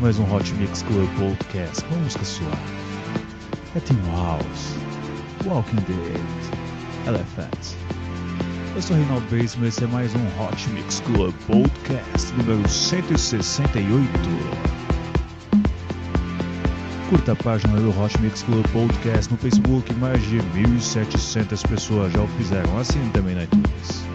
Começando mais um Hot Mix Club Podcast com música. É Team House, Walking Dead, Elephant. Eu sou Reinaldo Baseman e esse é mais um Hot Mix Club Podcast número 168. Curta a página do Hot Mix Club Podcast no Facebook, mais de 1.700 pessoas já o fizeram, assim também na iTunes.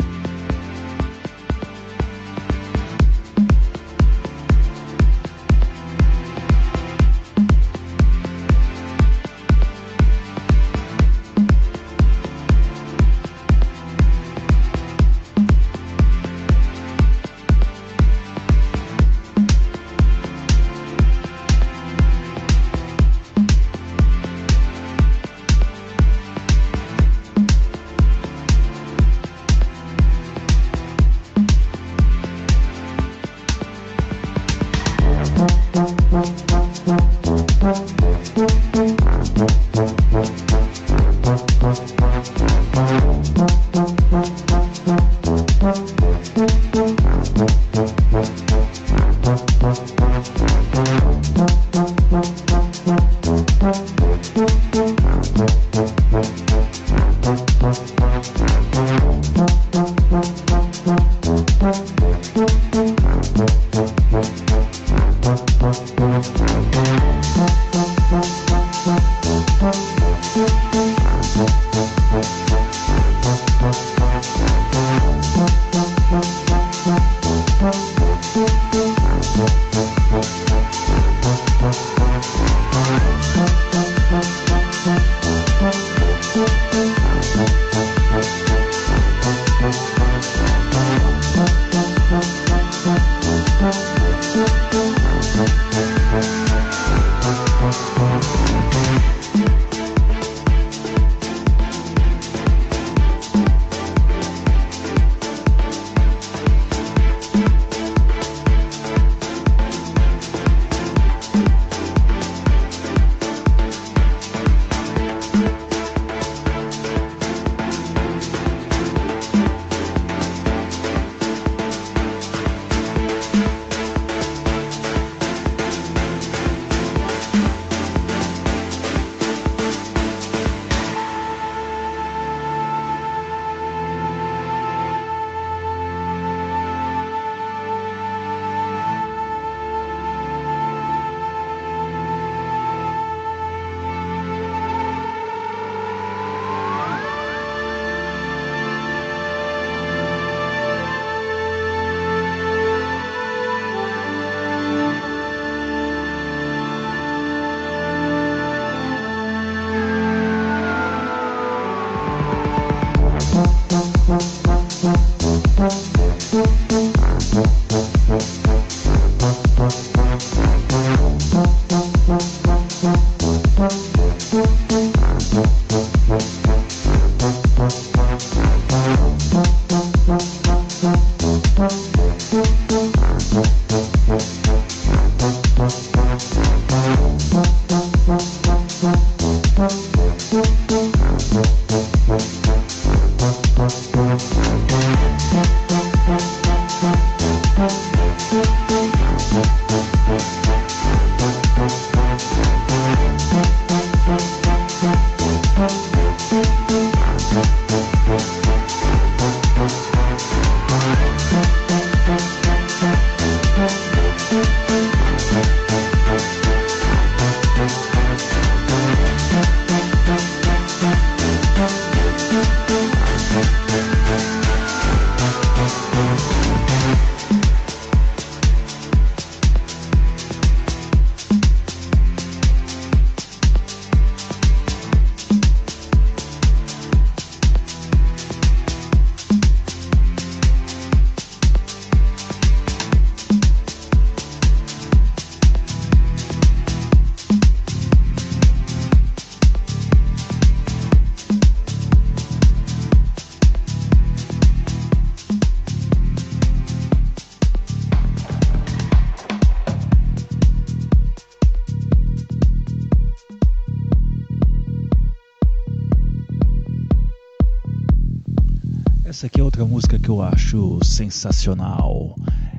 Sensacional.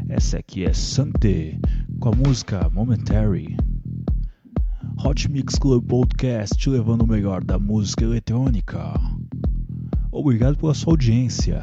Essa aqui é Sante, com a música Momentary. Hot Mix Club Podcast levando o melhor da música eletrônica. Obrigado pela sua audiência.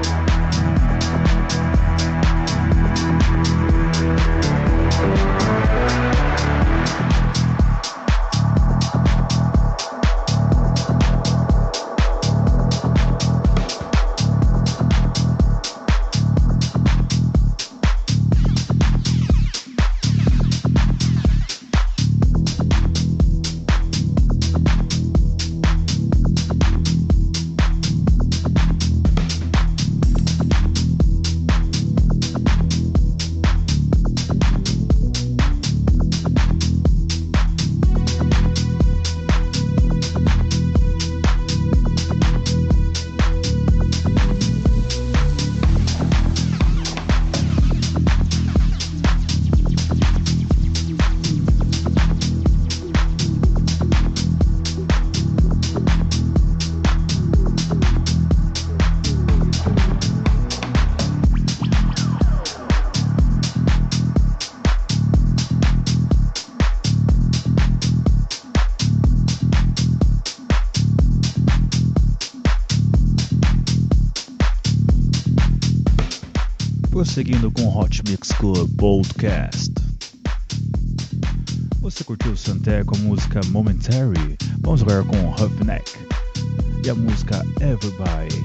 Prosseguindo com Hot Mix Club Podcast. Você curtiu o Santé com a música Momentary? Vamos agora com o Huffneck e a música Everybody.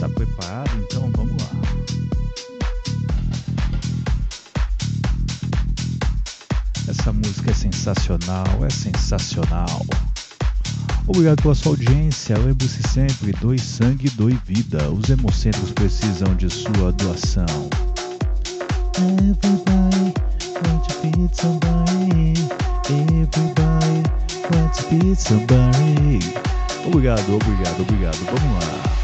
Tá preparado? Então vamos lá. Essa música é sensacional, é sensacional. Obrigado pela sua audiência. Lembre-se sempre: doe sangue, doe vida. Os hemocentros precisam de sua doação. Everybody want to feed somebody. Everybody want to feed somebody. Obrigado, obrigado, obrigado. Vamos lá.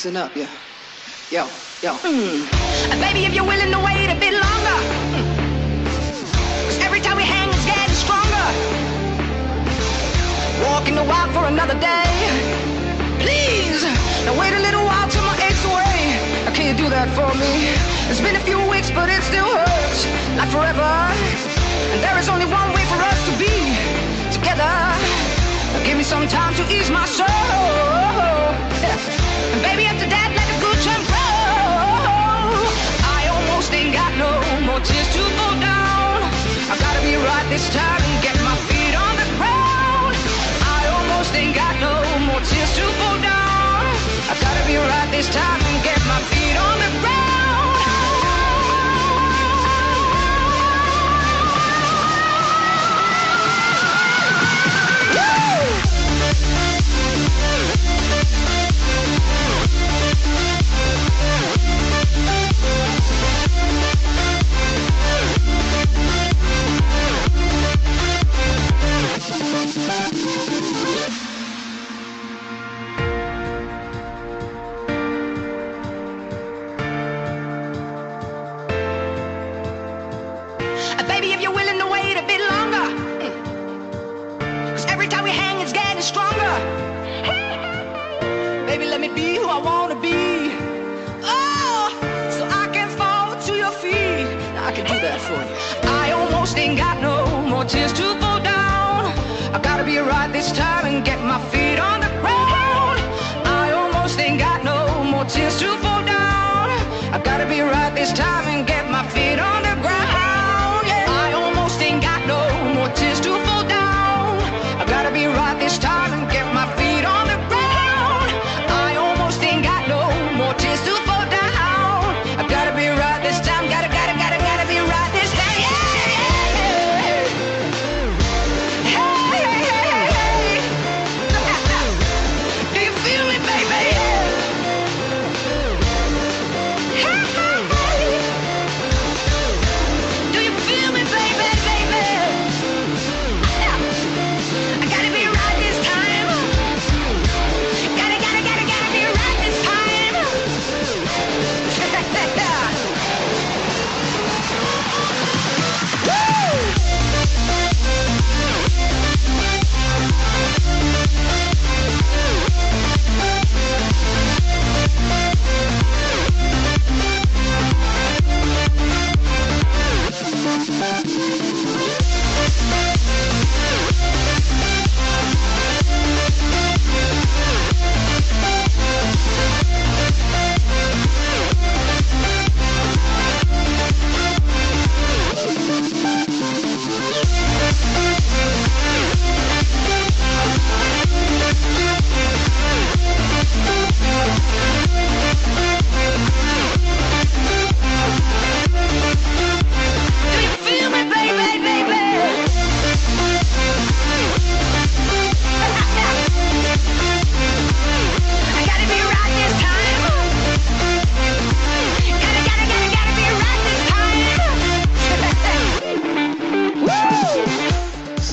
Listen up, yeah. Yo, yo. Mm. Baby, if you're willing to wait a bit longer. 'Cause every time we hang, it's getting stronger. Walking the for another day. Please, now wait a little while till my aches away. Now, can you do that for me? It's been a few weeks, but it still hurts. Like forever. And there is only one way for us to be together. Give me some time to ease my soul. And baby, after that, let the good time roll. I almost ain't got no more tears to fall down. I gotta be right this time and get my feet on the ground. I almost ain't got no more tears to fall down. I gotta be right this time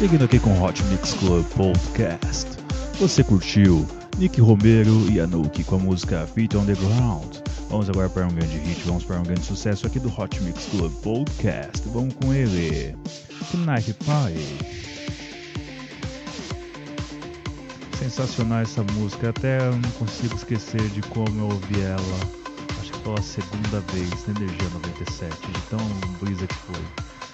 Seguindo aqui com Hot Mix Club Podcast. Você curtiu Nick Romero e Anuki com a música Feet on the Ground. Vamos agora para um grande hit, vamos para um grande sucesso aqui do Hot Mix Club Podcast. Vamos com ele, Knife Pie. Sensacional essa música, até não consigo esquecer de como eu ouvi ela, acho que pela segunda vez na Energia 97, de tão brisa que foi.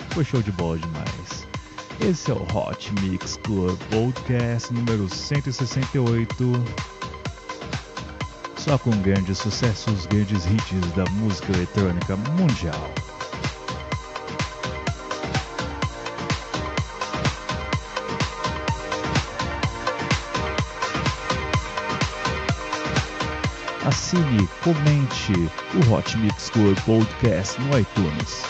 Foi show de bola demais. Esse é o Hot Mix Club Podcast número 168. Só com grandes sucessos, grandes hits da música eletrônica mundial. Assine, comente o Hot Mix Club Podcast no iTunes.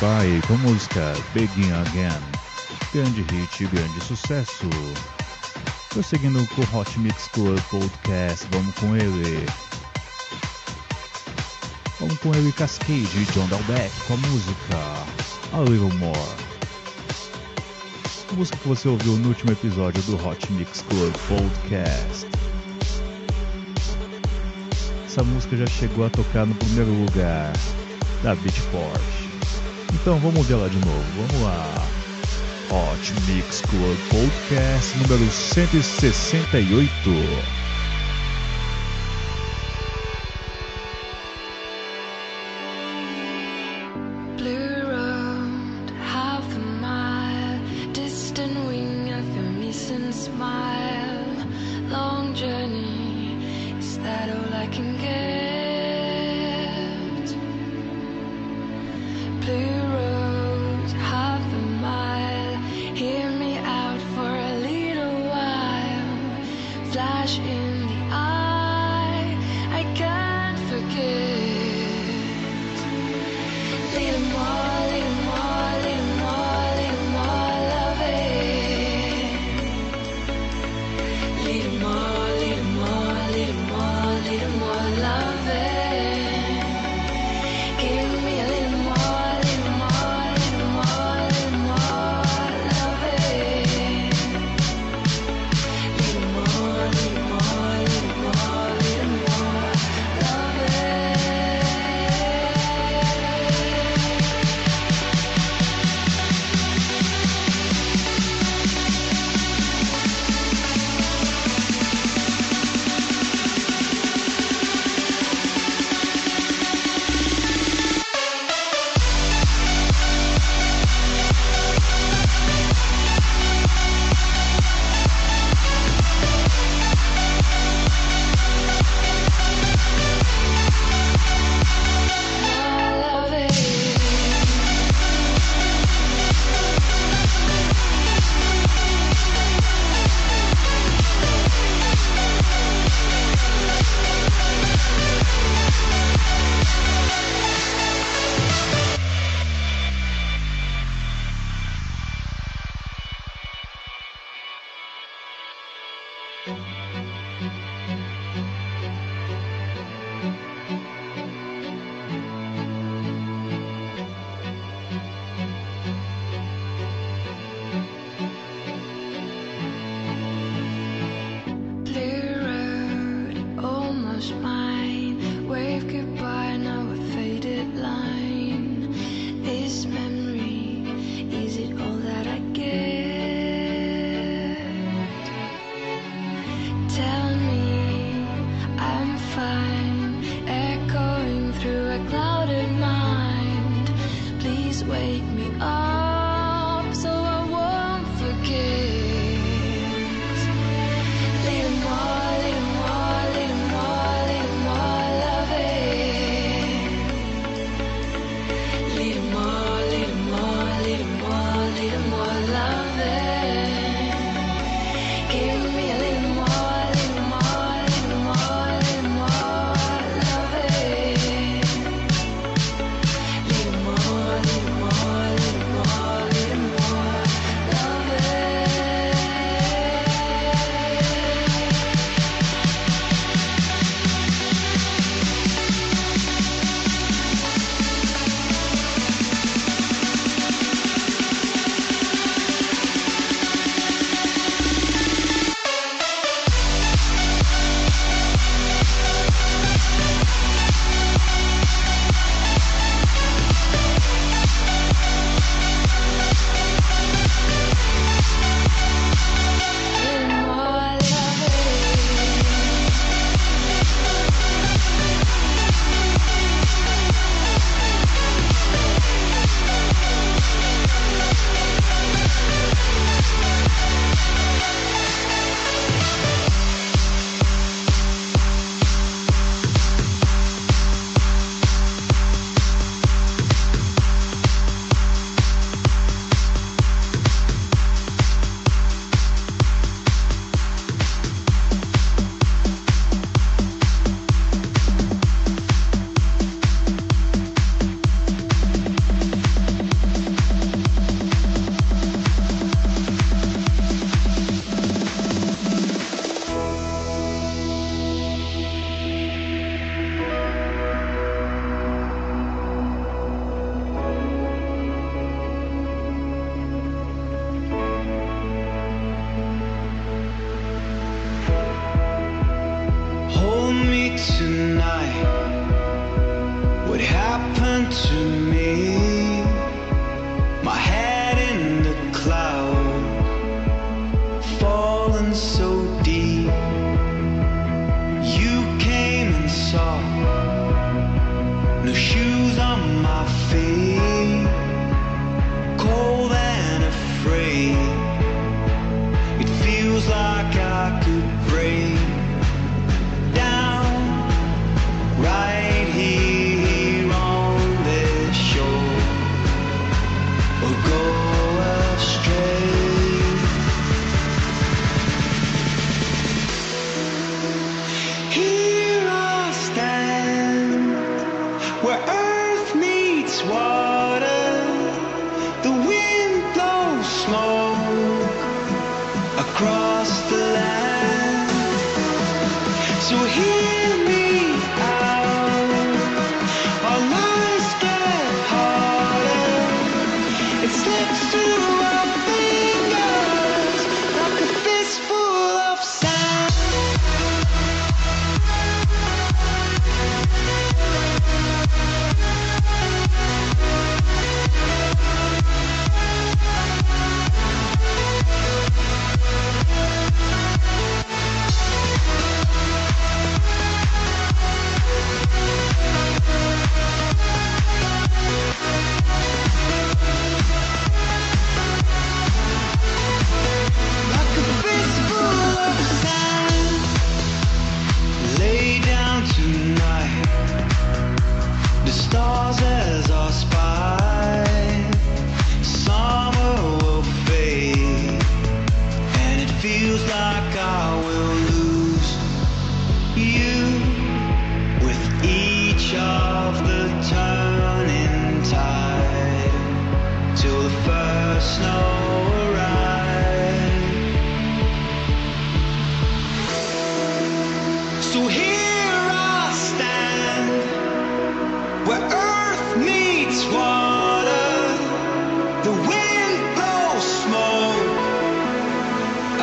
Pie com música Begin Again. Grande hit, grande sucesso. Prosseguindo com o Hot Mix Club Podcast, vamos com ele. Vamos com ele Cascade John Dalbeck com a música A Little More. A música que você ouviu no último episódio do Hot Mix Club Podcast. Essa música já chegou a tocar no primeiro lugar da Beatport. Então vamos ver ela de novo. Vamos lá. Hot Mix Club Podcast número 168. to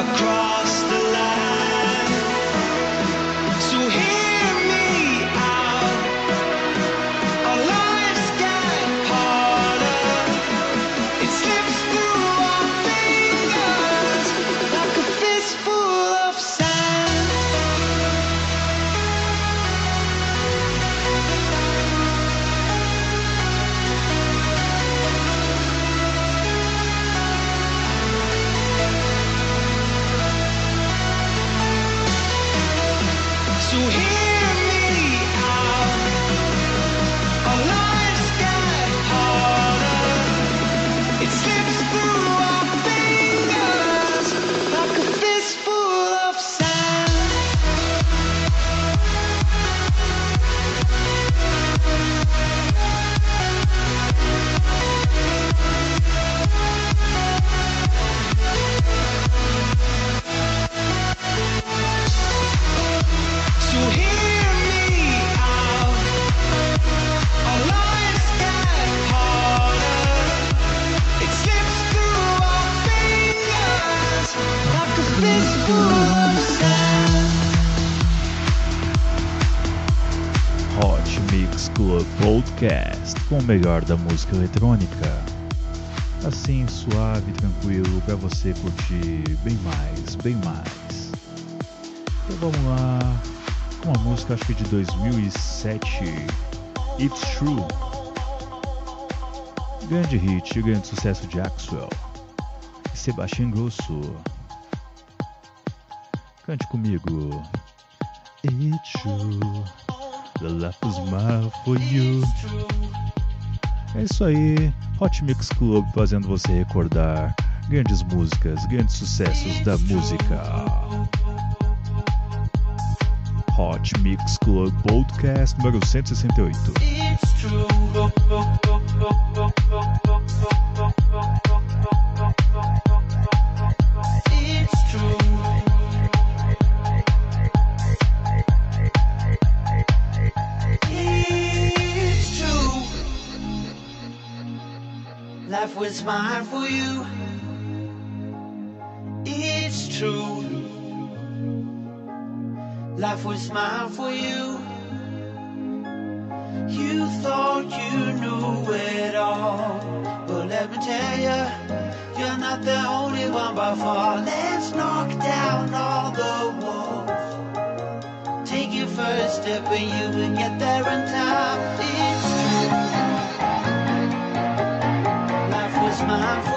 across a. Hot Mix Club Podcast com o melhor da música eletrônica. Assim, suave tranquilo para você curtir bem mais, bem mais. Então vamos lá com uma música acho que de 2007, It's True. Grande hit, grande sucesso de Axwell e Sebastian Grosso. Cante comigo. It's true. The left is mine for you. É isso aí, Hot Mix Club fazendo você recordar grandes músicas, grandes sucessos da música. Hot Mix Club Podcast número 168. It's true. Life was mine for you. It's true. Life was mine for you. You thought you knew it all. But let me tell you, you're not the only one by far. Let's knock down all the walls. Take your first step and you will get there in time. It's true.